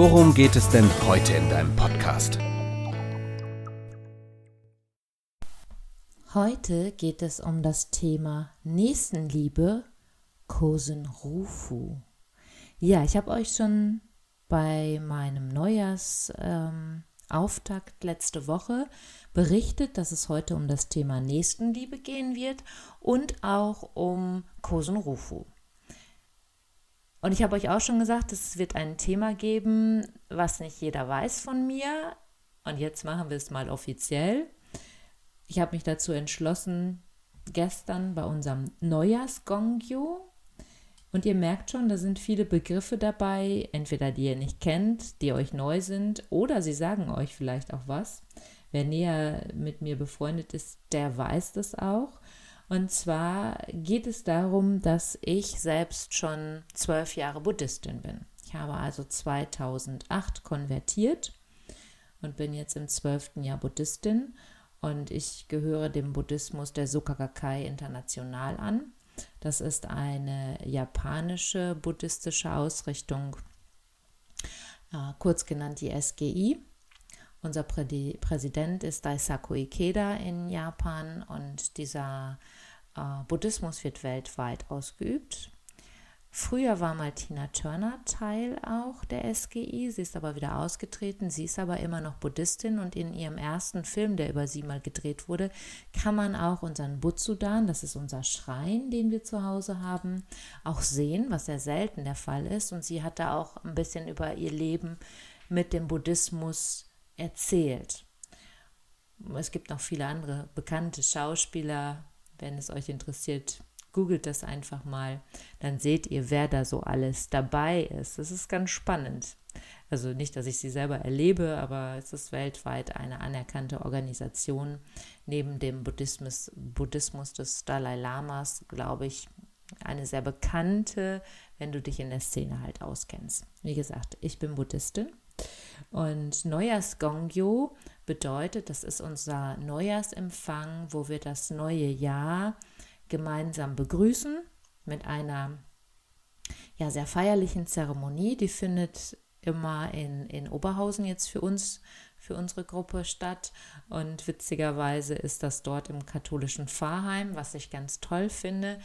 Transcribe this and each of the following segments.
worum geht es denn heute in deinem Podcast? Heute geht es um das Thema Nächstenliebe Kosen Rufu. Ja, ich habe euch schon bei meinem Neujahrsauftakt ähm, letzte Woche berichtet, dass es heute um das Thema Nächstenliebe gehen wird und auch um Kosen Rufu. Und ich habe euch auch schon gesagt, es wird ein Thema geben, was nicht jeder weiß von mir. Und jetzt machen wir es mal offiziell. Ich habe mich dazu entschlossen, gestern bei unserem Neujahrsgongyo und ihr merkt schon, da sind viele Begriffe dabei, entweder die ihr nicht kennt, die euch neu sind, oder sie sagen euch vielleicht auch was. Wer näher mit mir befreundet ist, der weiß das auch. Und zwar geht es darum, dass ich selbst schon zwölf Jahre Buddhistin bin. Ich habe also 2008 konvertiert und bin jetzt im zwölften Jahr Buddhistin. Und ich gehöre dem Buddhismus der Sukha Gakkai International an. Das ist eine japanische buddhistische Ausrichtung, äh, kurz genannt die SGI. Unser Prä Präsident ist Daisaku Ikeda in Japan und dieser äh, Buddhismus wird weltweit ausgeübt. Früher war mal Tina Turner Teil auch der SGI, sie ist aber wieder ausgetreten. Sie ist aber immer noch Buddhistin und in ihrem ersten Film, der über sie mal gedreht wurde, kann man auch unseren Butsudan, das ist unser Schrein, den wir zu Hause haben, auch sehen, was sehr selten der Fall ist. Und sie hat da auch ein bisschen über ihr Leben mit dem Buddhismus erzählt. Es gibt noch viele andere bekannte Schauspieler, wenn es euch interessiert, Googelt das einfach mal, dann seht ihr, wer da so alles dabei ist. Das ist ganz spannend. Also nicht, dass ich sie selber erlebe, aber es ist weltweit eine anerkannte Organisation. Neben dem Buddhismus, Buddhismus des Dalai Lamas, glaube ich, eine sehr bekannte, wenn du dich in der Szene halt auskennst. Wie gesagt, ich bin Buddhistin und Neujahrsgongyo bedeutet, das ist unser Neujahrsempfang, wo wir das neue Jahr gemeinsam begrüßen mit einer ja, sehr feierlichen Zeremonie. Die findet immer in, in Oberhausen jetzt für uns, für unsere Gruppe statt. Und witzigerweise ist das dort im katholischen Pfarrheim, was ich ganz toll finde.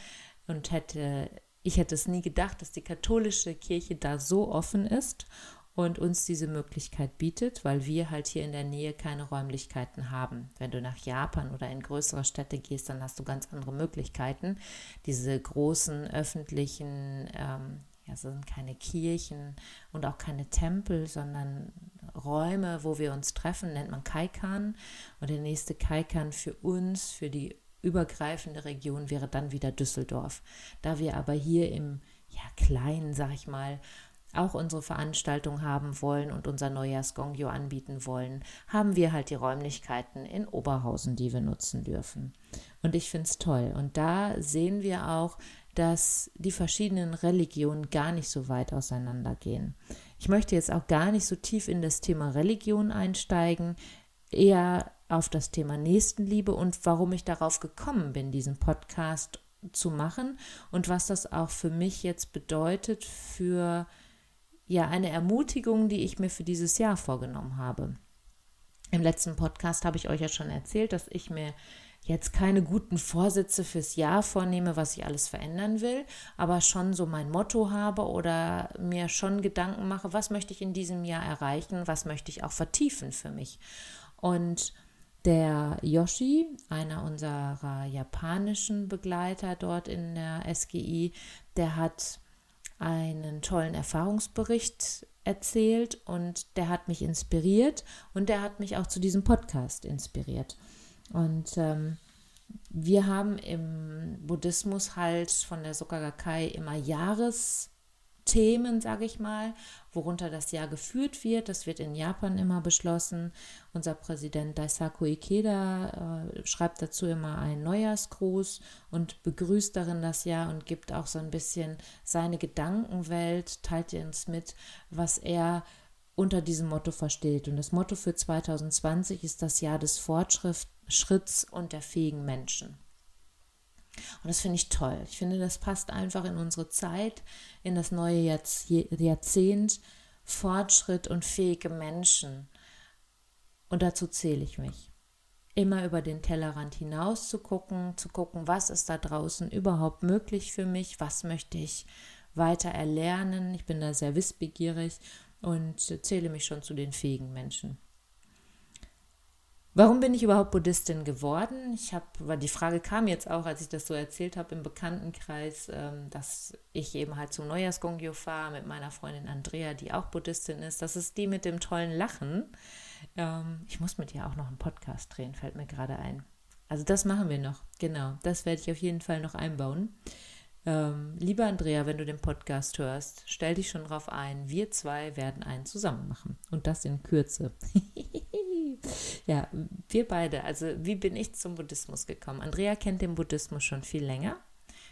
Und hätte, ich hätte es nie gedacht, dass die katholische Kirche da so offen ist und uns diese Möglichkeit bietet, weil wir halt hier in der Nähe keine Räumlichkeiten haben. Wenn du nach Japan oder in größere Städte gehst, dann hast du ganz andere Möglichkeiten. Diese großen öffentlichen, ähm, ja, sind keine Kirchen und auch keine Tempel, sondern Räume, wo wir uns treffen, nennt man Kaikan. Und der nächste Kaikan für uns, für die übergreifende Region wäre dann wieder Düsseldorf. Da wir aber hier im ja, kleinen, sag ich mal, auch unsere Veranstaltung haben wollen und unser Neujahrsgongyo anbieten wollen, haben wir halt die Räumlichkeiten in Oberhausen, die wir nutzen dürfen. Und ich finde es toll. Und da sehen wir auch, dass die verschiedenen Religionen gar nicht so weit auseinandergehen. Ich möchte jetzt auch gar nicht so tief in das Thema Religion einsteigen, eher auf das Thema Nächstenliebe und warum ich darauf gekommen bin, diesen Podcast zu machen und was das auch für mich jetzt bedeutet für ja eine Ermutigung, die ich mir für dieses Jahr vorgenommen habe. Im letzten Podcast habe ich euch ja schon erzählt, dass ich mir jetzt keine guten Vorsätze fürs Jahr vornehme, was ich alles verändern will, aber schon so mein Motto habe oder mir schon Gedanken mache, was möchte ich in diesem Jahr erreichen, was möchte ich auch vertiefen für mich. Und der Yoshi, einer unserer japanischen Begleiter dort in der SGI, der hat einen tollen Erfahrungsbericht erzählt und der hat mich inspiriert und der hat mich auch zu diesem Podcast inspiriert. Und ähm, wir haben im Buddhismus halt von der Soka immer Jahrespläne Themen, sage ich mal, worunter das Jahr geführt wird. Das wird in Japan immer beschlossen. Unser Präsident Daisaku Ikeda äh, schreibt dazu immer einen Neujahrsgruß und begrüßt darin das Jahr und gibt auch so ein bisschen seine Gedankenwelt, teilt uns mit, was er unter diesem Motto versteht. Und das Motto für 2020 ist das Jahr des Fortschritts und der fähigen Menschen. Und das finde ich toll. Ich finde, das passt einfach in unsere Zeit, in das neue Jahrzehnt. Fortschritt und fähige Menschen. Und dazu zähle ich mich. Immer über den Tellerrand hinaus zu gucken, zu gucken, was ist da draußen überhaupt möglich für mich, was möchte ich weiter erlernen. Ich bin da sehr wissbegierig und zähle mich schon zu den fähigen Menschen. Warum bin ich überhaupt Buddhistin geworden? Ich habe, weil die Frage kam jetzt auch, als ich das so erzählt habe im Bekanntenkreis, ähm, dass ich eben halt zum Neujahrsgongyo fahre mit meiner Freundin Andrea, die auch Buddhistin ist. Das ist die mit dem tollen Lachen. Ähm, ich muss mit ihr auch noch einen Podcast drehen, fällt mir gerade ein. Also das machen wir noch, genau. Das werde ich auf jeden Fall noch einbauen. Ähm, lieber Andrea, wenn du den Podcast hörst, stell dich schon drauf ein. Wir zwei werden einen zusammen machen. Und das in Kürze. Ja, wir beide. Also, wie bin ich zum Buddhismus gekommen? Andrea kennt den Buddhismus schon viel länger.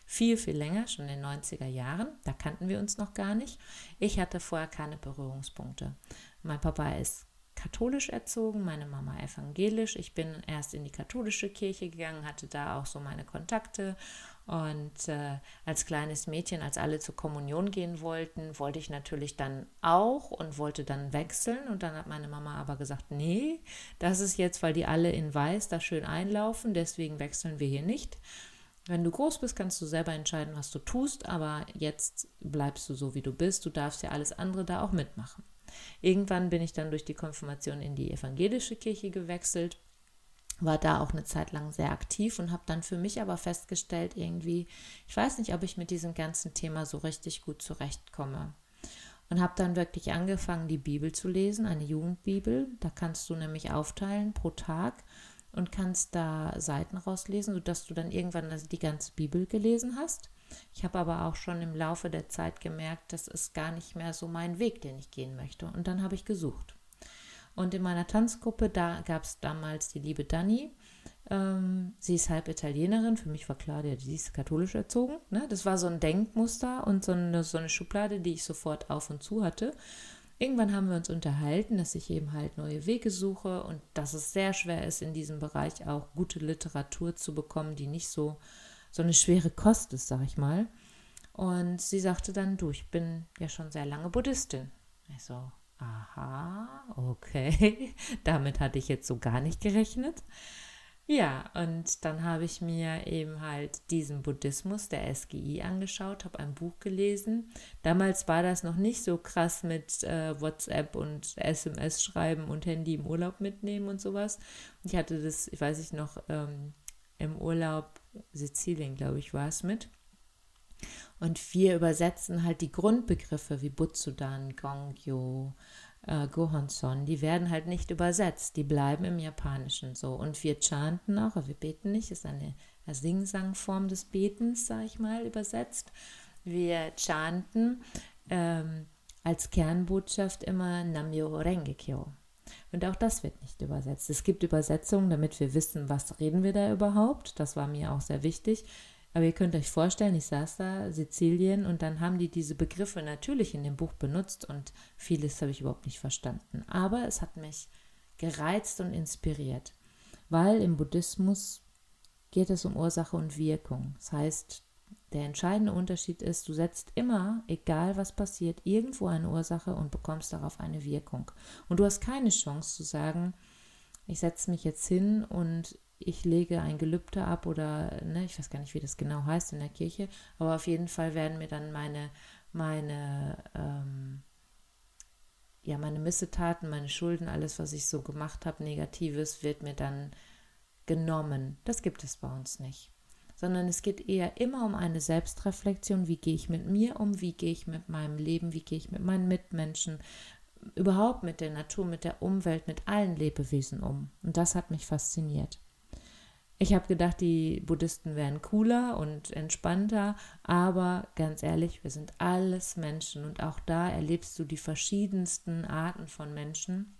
Viel, viel länger, schon in den 90er Jahren. Da kannten wir uns noch gar nicht. Ich hatte vorher keine Berührungspunkte. Mein Papa ist katholisch erzogen, meine Mama evangelisch. Ich bin erst in die katholische Kirche gegangen, hatte da auch so meine Kontakte und äh, als kleines Mädchen, als alle zur Kommunion gehen wollten, wollte ich natürlich dann auch und wollte dann wechseln. Und dann hat meine Mama aber gesagt, nee, das ist jetzt, weil die alle in Weiß da schön einlaufen, deswegen wechseln wir hier nicht. Wenn du groß bist, kannst du selber entscheiden, was du tust, aber jetzt bleibst du so, wie du bist. Du darfst ja alles andere da auch mitmachen. Irgendwann bin ich dann durch die Konfirmation in die evangelische Kirche gewechselt war da auch eine Zeit lang sehr aktiv und habe dann für mich aber festgestellt, irgendwie, ich weiß nicht, ob ich mit diesem ganzen Thema so richtig gut zurechtkomme. Und habe dann wirklich angefangen, die Bibel zu lesen, eine Jugendbibel. Da kannst du nämlich aufteilen pro Tag und kannst da Seiten rauslesen, sodass du dann irgendwann die ganze Bibel gelesen hast. Ich habe aber auch schon im Laufe der Zeit gemerkt, das ist gar nicht mehr so mein Weg, den ich gehen möchte. Und dann habe ich gesucht. Und in meiner Tanzgruppe, da gab es damals die liebe Dani. Ähm, sie ist halb Italienerin. Für mich war klar, ja, sie ist katholisch erzogen. Ne? Das war so ein Denkmuster und so eine, so eine Schublade, die ich sofort auf und zu hatte. Irgendwann haben wir uns unterhalten, dass ich eben halt neue Wege suche und dass es sehr schwer ist, in diesem Bereich auch gute Literatur zu bekommen, die nicht so, so eine schwere Kost ist, sag ich mal. Und sie sagte dann, du, ich bin ja schon sehr lange Buddhistin. Ich so, Aha, okay. Damit hatte ich jetzt so gar nicht gerechnet. Ja, und dann habe ich mir eben halt diesen Buddhismus der SGI angeschaut, habe ein Buch gelesen. Damals war das noch nicht so krass mit äh, WhatsApp und SMS schreiben und Handy im Urlaub mitnehmen und sowas. Und ich hatte das, ich weiß nicht noch, ähm, im Urlaub Sizilien, glaube ich, war es mit. Und wir übersetzen halt die Grundbegriffe wie Butsudan, Gongyo, äh, Gohonson, die werden halt nicht übersetzt, die bleiben im Japanischen so. Und wir chanten auch, aber wir beten nicht, ist eine, Singsangform des Betens, sage ich mal, übersetzt. Wir chanten ähm, als Kernbotschaft immer Namyo Rengekyo. Und auch das wird nicht übersetzt. Es gibt Übersetzungen, damit wir wissen, was reden wir da überhaupt. Das war mir auch sehr wichtig. Aber ihr könnt euch vorstellen, ich saß da, Sizilien, und dann haben die diese Begriffe natürlich in dem Buch benutzt und vieles habe ich überhaupt nicht verstanden. Aber es hat mich gereizt und inspiriert, weil im Buddhismus geht es um Ursache und Wirkung. Das heißt, der entscheidende Unterschied ist, du setzt immer, egal was passiert, irgendwo eine Ursache und bekommst darauf eine Wirkung. Und du hast keine Chance zu sagen, ich setze mich jetzt hin und ich lege ein Gelübde ab oder, ne, ich weiß gar nicht, wie das genau heißt in der Kirche, aber auf jeden Fall werden mir dann meine, meine, ähm, ja, meine Missetaten, meine Schulden, alles, was ich so gemacht habe, Negatives, wird mir dann genommen. Das gibt es bei uns nicht. Sondern es geht eher immer um eine Selbstreflexion. Wie gehe ich mit mir um? Wie gehe ich mit meinem Leben? Wie gehe ich mit meinen Mitmenschen? Überhaupt mit der Natur, mit der Umwelt, mit allen Lebewesen um. Und das hat mich fasziniert. Ich habe gedacht, die Buddhisten wären cooler und entspannter, aber ganz ehrlich, wir sind alles Menschen und auch da erlebst du die verschiedensten Arten von Menschen,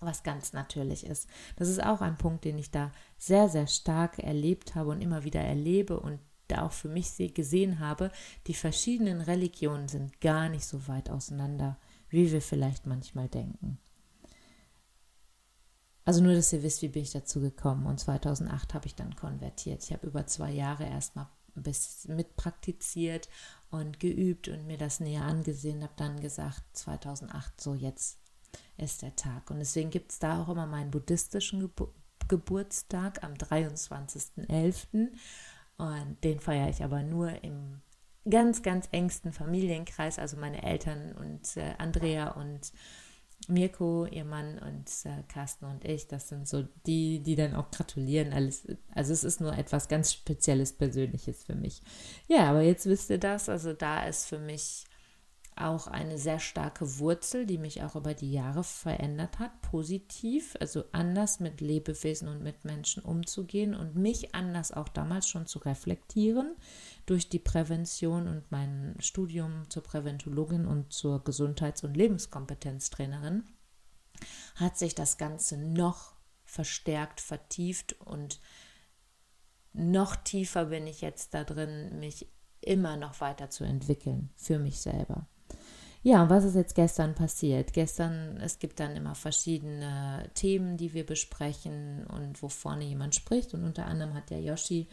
was ganz natürlich ist. Das ist auch ein Punkt, den ich da sehr, sehr stark erlebt habe und immer wieder erlebe und da auch für mich gesehen habe, die verschiedenen Religionen sind gar nicht so weit auseinander, wie wir vielleicht manchmal denken. Also nur, dass ihr wisst, wie bin ich dazu gekommen. Und 2008 habe ich dann konvertiert. Ich habe über zwei Jahre erstmal bis mit praktiziert und geübt und mir das näher angesehen, habe dann gesagt, 2008, so jetzt ist der Tag. Und deswegen gibt es da auch immer meinen buddhistischen Gebur Geburtstag am 23.11. Und den feiere ich aber nur im ganz, ganz engsten Familienkreis, also meine Eltern und äh, Andrea und Mirko, ihr Mann und äh, Carsten und ich, das sind so die, die dann auch gratulieren. Alles, also es ist nur etwas ganz Spezielles, Persönliches für mich. Ja, aber jetzt wisst ihr das. Also da ist für mich auch eine sehr starke Wurzel, die mich auch über die Jahre verändert hat, positiv, also anders mit Lebewesen und mit Menschen umzugehen und mich anders auch damals schon zu reflektieren durch die Prävention und mein Studium zur Präventologin und zur Gesundheits- und Lebenskompetenztrainerin hat sich das Ganze noch verstärkt, vertieft und noch tiefer bin ich jetzt da drin, mich immer noch weiter zu entwickeln für mich selber. Ja, was ist jetzt gestern passiert? Gestern, es gibt dann immer verschiedene Themen, die wir besprechen und wo vorne jemand spricht. Und unter anderem hat der Yoshi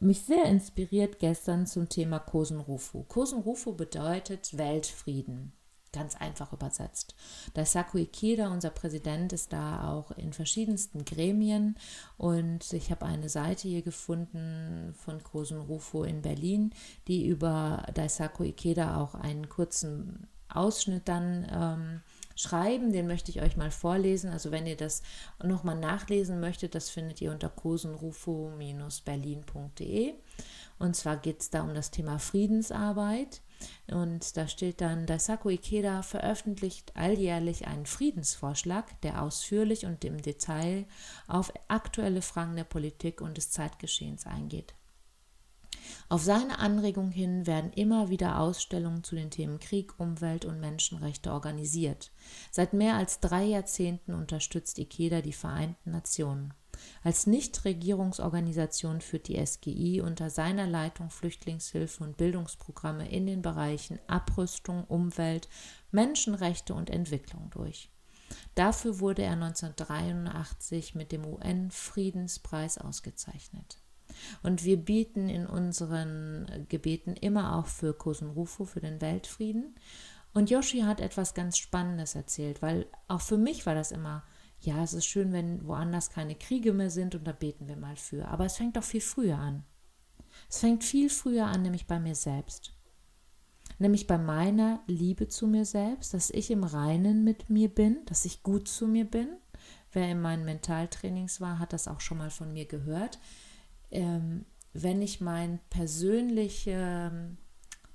mich sehr inspiriert gestern zum Thema Kosenrufu. Kosenrufu bedeutet Weltfrieden. Ganz einfach übersetzt. Daisaku Ikeda, unser Präsident, ist da auch in verschiedensten Gremien und ich habe eine Seite hier gefunden von Kosen Rufo in Berlin, die über Daisaku Ikeda auch einen kurzen Ausschnitt dann ähm, schreiben. Den möchte ich euch mal vorlesen. Also wenn ihr das nochmal nachlesen möchtet, das findet ihr unter kosenrufo-berlin.de. Und zwar geht es da um das Thema Friedensarbeit. Und da steht dann, Daisaku Ikeda veröffentlicht alljährlich einen Friedensvorschlag, der ausführlich und im Detail auf aktuelle Fragen der Politik und des Zeitgeschehens eingeht. Auf seine Anregung hin werden immer wieder Ausstellungen zu den Themen Krieg, Umwelt und Menschenrechte organisiert. Seit mehr als drei Jahrzehnten unterstützt IKEDA die Vereinten Nationen. Als Nichtregierungsorganisation führt die SGI unter seiner Leitung Flüchtlingshilfe und Bildungsprogramme in den Bereichen Abrüstung, Umwelt, Menschenrechte und Entwicklung durch. Dafür wurde er 1983 mit dem UN-Friedenspreis ausgezeichnet. Und wir bieten in unseren Gebeten immer auch für Kosenrufo, für den Weltfrieden. Und Yoshi hat etwas ganz Spannendes erzählt, weil auch für mich war das immer, ja, es ist schön, wenn woanders keine Kriege mehr sind und da beten wir mal für. Aber es fängt doch viel früher an. Es fängt viel früher an, nämlich bei mir selbst. Nämlich bei meiner Liebe zu mir selbst, dass ich im Reinen mit mir bin, dass ich gut zu mir bin. Wer in meinen Mentaltrainings war, hat das auch schon mal von mir gehört ähm, wenn ich mein persönlicher,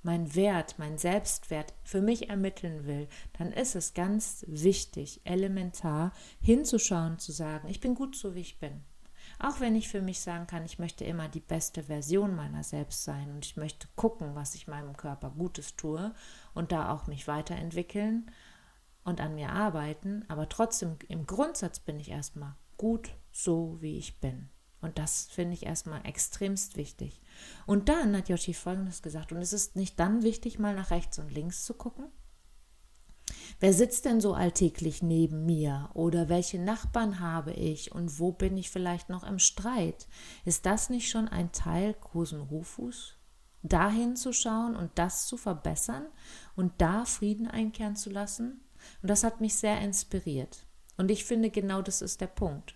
mein Wert, mein Selbstwert für mich ermitteln will, dann ist es ganz wichtig, elementar hinzuschauen, zu sagen, ich bin gut so, wie ich bin. Auch wenn ich für mich sagen kann, ich möchte immer die beste Version meiner selbst sein und ich möchte gucken, was ich meinem Körper Gutes tue und da auch mich weiterentwickeln und an mir arbeiten, aber trotzdem im Grundsatz bin ich erstmal gut so, wie ich bin. Und das finde ich erstmal extremst wichtig. Und dann hat Yoshi Folgendes gesagt, und es ist nicht dann wichtig, mal nach rechts und links zu gucken? Wer sitzt denn so alltäglich neben mir? Oder welche Nachbarn habe ich? Und wo bin ich vielleicht noch im Streit? Ist das nicht schon ein Teil Kosen Rufus? Dahin zu schauen und das zu verbessern und da Frieden einkehren zu lassen? Und das hat mich sehr inspiriert. Und ich finde, genau das ist der Punkt.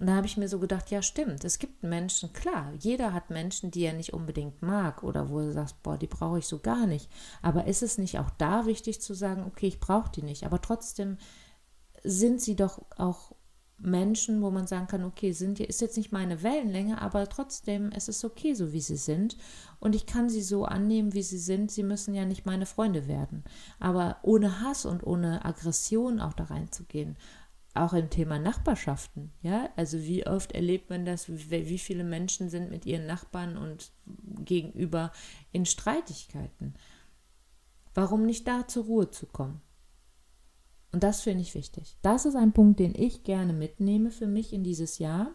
Und da habe ich mir so gedacht, ja stimmt, es gibt Menschen, klar, jeder hat Menschen, die er nicht unbedingt mag oder wo er sagt, boah, die brauche ich so gar nicht. Aber ist es nicht auch da wichtig zu sagen, okay, ich brauche die nicht, aber trotzdem sind sie doch auch Menschen, wo man sagen kann, okay, sind, ist jetzt nicht meine Wellenlänge, aber trotzdem es ist okay, so wie sie sind. Und ich kann sie so annehmen, wie sie sind. Sie müssen ja nicht meine Freunde werden. Aber ohne Hass und ohne Aggression auch da reinzugehen auch im Thema Nachbarschaften, ja, also wie oft erlebt man das, wie viele Menschen sind mit ihren Nachbarn und gegenüber in Streitigkeiten. Warum nicht da zur Ruhe zu kommen? Und das finde ich wichtig. Das ist ein Punkt, den ich gerne mitnehme für mich in dieses Jahr.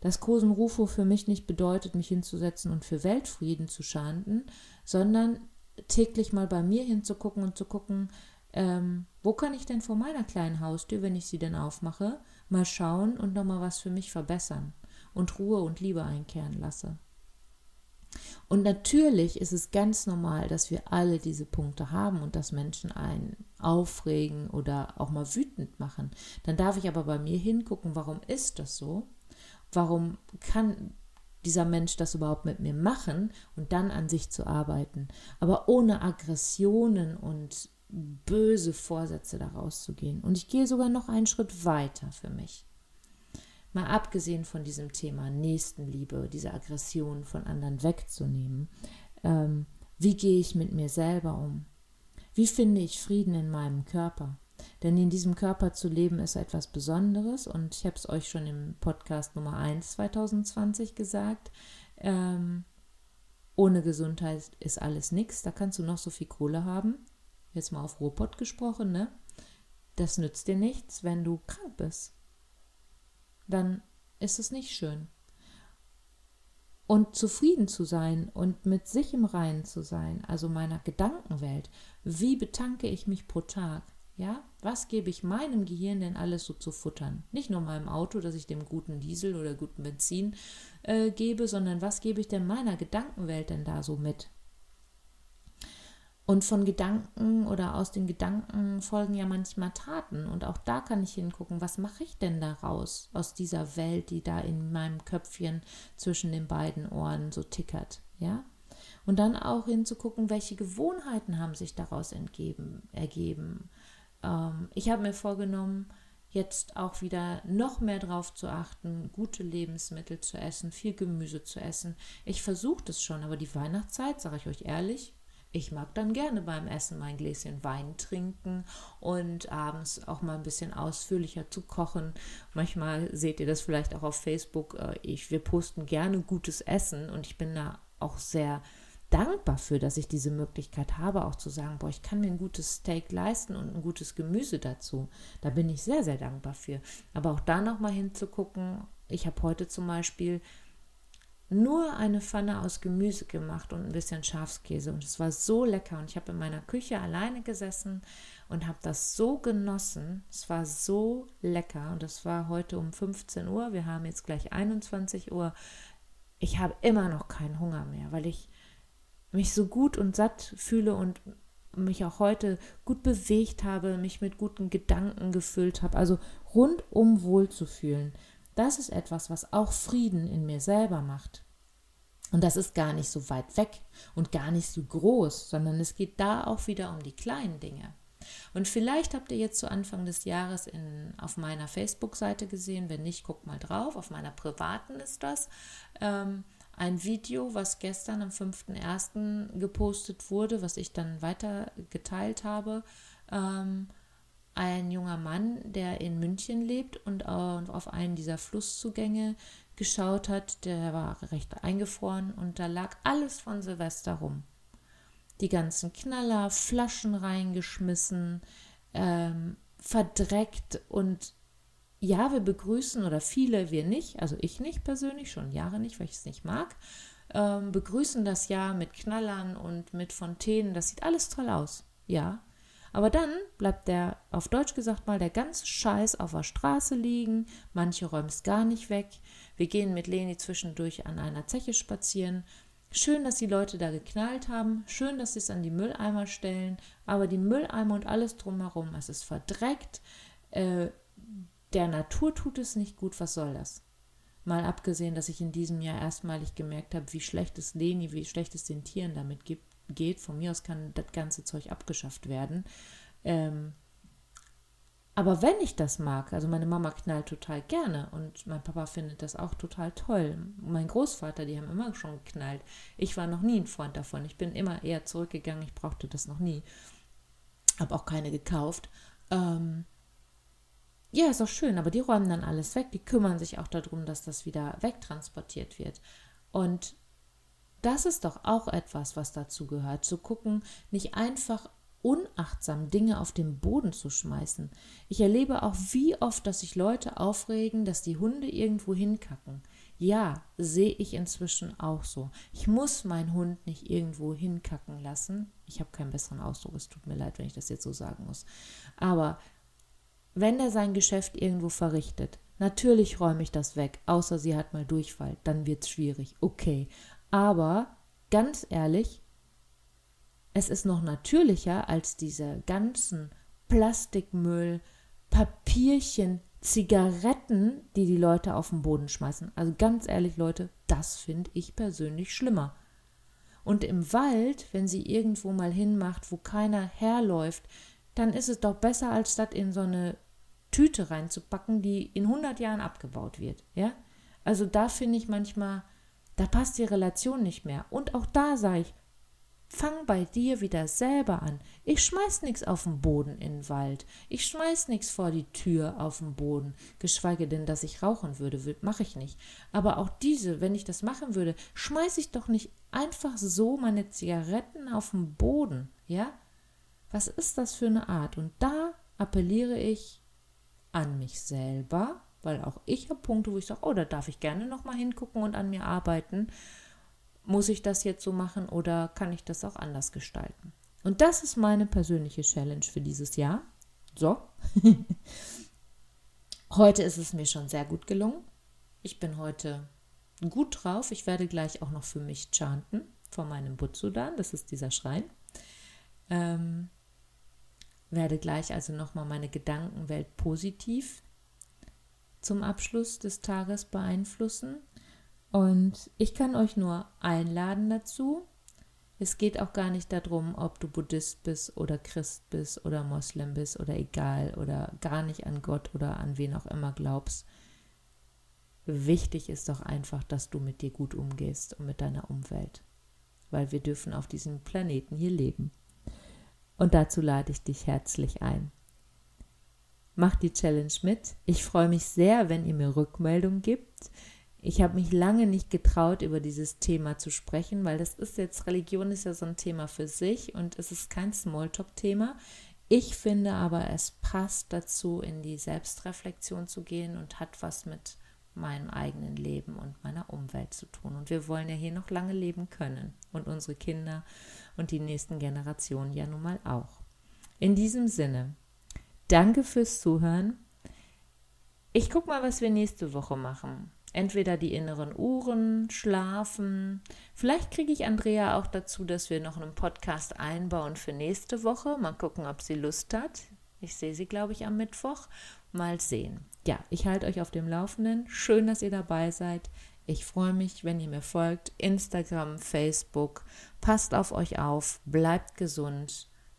Dass Kosen Rufo für mich nicht bedeutet, mich hinzusetzen und für Weltfrieden zu schanden, sondern täglich mal bei mir hinzugucken und zu gucken, ähm, wo kann ich denn vor meiner kleinen Haustür, wenn ich sie denn aufmache, mal schauen und nochmal was für mich verbessern und Ruhe und Liebe einkehren lasse. Und natürlich ist es ganz normal, dass wir alle diese Punkte haben und dass Menschen einen aufregen oder auch mal wütend machen. Dann darf ich aber bei mir hingucken, warum ist das so? Warum kann dieser Mensch das überhaupt mit mir machen und dann an sich zu arbeiten, aber ohne Aggressionen und böse Vorsätze daraus zu gehen. Und ich gehe sogar noch einen Schritt weiter für mich. Mal abgesehen von diesem Thema Nächstenliebe, diese Aggression von anderen wegzunehmen. Ähm, wie gehe ich mit mir selber um? Wie finde ich Frieden in meinem Körper? Denn in diesem Körper zu leben ist etwas Besonderes und ich habe es euch schon im Podcast Nummer 1 2020 gesagt. Ähm, ohne Gesundheit ist alles nichts. Da kannst du noch so viel Kohle haben. Jetzt mal auf Ruhrpott gesprochen, ne? Das nützt dir nichts, wenn du krank bist dann ist es nicht schön. Und zufrieden zu sein und mit sich im Reinen zu sein, also meiner Gedankenwelt, wie betanke ich mich pro Tag? Ja, was gebe ich meinem Gehirn denn alles so zu futtern? Nicht nur meinem Auto, dass ich dem guten Diesel oder guten Benzin äh, gebe, sondern was gebe ich denn meiner Gedankenwelt denn da so mit? Und von Gedanken oder aus den Gedanken folgen ja manchmal Taten. Und auch da kann ich hingucken, was mache ich denn daraus, aus dieser Welt, die da in meinem Köpfchen zwischen den beiden Ohren so tickert. Ja? Und dann auch hinzugucken, welche Gewohnheiten haben sich daraus entgeben, ergeben. Ähm, ich habe mir vorgenommen, jetzt auch wieder noch mehr darauf zu achten, gute Lebensmittel zu essen, viel Gemüse zu essen. Ich versuche das schon, aber die Weihnachtszeit, sage ich euch ehrlich, ich mag dann gerne beim Essen mein Gläschen Wein trinken und abends auch mal ein bisschen ausführlicher zu kochen. Manchmal seht ihr das vielleicht auch auf Facebook. Äh, ich, wir posten gerne gutes Essen und ich bin da auch sehr dankbar für, dass ich diese Möglichkeit habe, auch zu sagen, boah, ich kann mir ein gutes Steak leisten und ein gutes Gemüse dazu. Da bin ich sehr, sehr dankbar für. Aber auch da nochmal hinzugucken, ich habe heute zum Beispiel nur eine Pfanne aus Gemüse gemacht und ein bisschen Schafskäse. Und es war so lecker. Und ich habe in meiner Küche alleine gesessen und habe das so genossen. Es war so lecker. Und es war heute um 15 Uhr. Wir haben jetzt gleich 21 Uhr. Ich habe immer noch keinen Hunger mehr, weil ich mich so gut und satt fühle und mich auch heute gut bewegt habe, mich mit guten Gedanken gefüllt habe. Also rundum wohl zu fühlen. Das ist etwas, was auch Frieden in mir selber macht. Und das ist gar nicht so weit weg und gar nicht so groß, sondern es geht da auch wieder um die kleinen Dinge. Und vielleicht habt ihr jetzt zu Anfang des Jahres in, auf meiner Facebook-Seite gesehen, wenn nicht, guckt mal drauf, auf meiner privaten ist das, ähm, ein Video, was gestern am 5.1. gepostet wurde, was ich dann weiter geteilt habe. Ähm, ein junger Mann, der in München lebt und auf einen dieser Flusszugänge geschaut hat, der war recht eingefroren und da lag alles von Silvester rum. Die ganzen Knaller, Flaschen reingeschmissen, ähm, verdreckt und ja, wir begrüßen oder viele, wir nicht, also ich nicht persönlich, schon Jahre nicht, weil ich es nicht mag, ähm, begrüßen das Jahr mit Knallern und mit Fontänen, das sieht alles toll aus, ja. Aber dann bleibt der, auf Deutsch gesagt mal, der ganze Scheiß auf der Straße liegen. Manche räumen es gar nicht weg. Wir gehen mit Leni zwischendurch an einer Zeche spazieren. Schön, dass die Leute da geknallt haben. Schön, dass sie es an die Mülleimer stellen. Aber die Mülleimer und alles drumherum, es ist verdreckt. Äh, der Natur tut es nicht gut. Was soll das? Mal abgesehen, dass ich in diesem Jahr erstmalig gemerkt habe, wie schlecht es Leni, wie schlecht es den Tieren damit gibt geht. Von mir aus kann das ganze Zeug abgeschafft werden. Ähm, aber wenn ich das mag, also meine Mama knallt total gerne und mein Papa findet das auch total toll. Mein Großvater, die haben immer schon geknallt. Ich war noch nie ein Freund davon. Ich bin immer eher zurückgegangen. Ich brauchte das noch nie. Habe auch keine gekauft. Ähm, ja, ist auch schön, aber die räumen dann alles weg. Die kümmern sich auch darum, dass das wieder wegtransportiert wird. Und das ist doch auch etwas, was dazu gehört, zu gucken, nicht einfach unachtsam Dinge auf den Boden zu schmeißen. Ich erlebe auch wie oft, dass sich Leute aufregen, dass die Hunde irgendwo hinkacken. Ja, sehe ich inzwischen auch so. Ich muss meinen Hund nicht irgendwo hinkacken lassen. Ich habe keinen besseren Ausdruck, es tut mir leid, wenn ich das jetzt so sagen muss. Aber wenn er sein Geschäft irgendwo verrichtet, natürlich räume ich das weg, außer sie hat mal Durchfall, dann wird es schwierig. Okay. Aber ganz ehrlich, es ist noch natürlicher als diese ganzen Plastikmüll, Papierchen, Zigaretten, die die Leute auf den Boden schmeißen. Also ganz ehrlich, Leute, das finde ich persönlich schlimmer. Und im Wald, wenn sie irgendwo mal hinmacht, wo keiner herläuft, dann ist es doch besser, als das in so eine Tüte reinzupacken, die in 100 Jahren abgebaut wird. Ja? Also da finde ich manchmal, da passt die Relation nicht mehr. Und auch da sage ich, fang bei dir wieder selber an. Ich schmeiß nichts auf den Boden in den Wald. Ich schmeiß nichts vor die Tür auf den Boden. Geschweige denn, dass ich rauchen würde, mache ich nicht. Aber auch diese, wenn ich das machen würde, schmeiß ich doch nicht einfach so meine Zigaretten auf den Boden. Ja? Was ist das für eine Art? Und da appelliere ich an mich selber, weil auch ich habe Punkte, wo ich sage, oh, da darf ich gerne nochmal hingucken und an mir arbeiten. Muss ich das jetzt so machen oder kann ich das auch anders gestalten? Und das ist meine persönliche Challenge für dieses Jahr. So. heute ist es mir schon sehr gut gelungen. Ich bin heute gut drauf. Ich werde gleich auch noch für mich chanten vor meinem Butsudan. Das ist dieser Schrein. Ähm, werde gleich also nochmal meine Gedankenwelt positiv zum Abschluss des Tages beeinflussen. Und ich kann euch nur einladen dazu. Es geht auch gar nicht darum, ob du Buddhist bist oder Christ bist oder Moslem bist oder egal oder gar nicht an Gott oder an wen auch immer glaubst. Wichtig ist doch einfach, dass du mit dir gut umgehst und mit deiner Umwelt, weil wir dürfen auf diesem Planeten hier leben. Und dazu lade ich dich herzlich ein. Mach die Challenge mit. Ich freue mich sehr, wenn ihr mir Rückmeldung gibt. Ich habe mich lange nicht getraut, über dieses Thema zu sprechen, weil das ist jetzt, Religion ist ja so ein Thema für sich und es ist kein Smalltalk-Thema. Ich finde aber, es passt dazu, in die Selbstreflexion zu gehen und hat was mit meinem eigenen Leben und meiner Umwelt zu tun. Und wir wollen ja hier noch lange leben können und unsere Kinder und die nächsten Generationen ja nun mal auch. In diesem Sinne, danke fürs Zuhören. Ich gucke mal, was wir nächste Woche machen. Entweder die inneren Uhren, schlafen. Vielleicht kriege ich Andrea auch dazu, dass wir noch einen Podcast einbauen für nächste Woche. Mal gucken, ob sie Lust hat. Ich sehe sie, glaube ich, am Mittwoch. Mal sehen. Ja, ich halte euch auf dem Laufenden. Schön, dass ihr dabei seid. Ich freue mich, wenn ihr mir folgt. Instagram, Facebook. Passt auf euch auf. Bleibt gesund.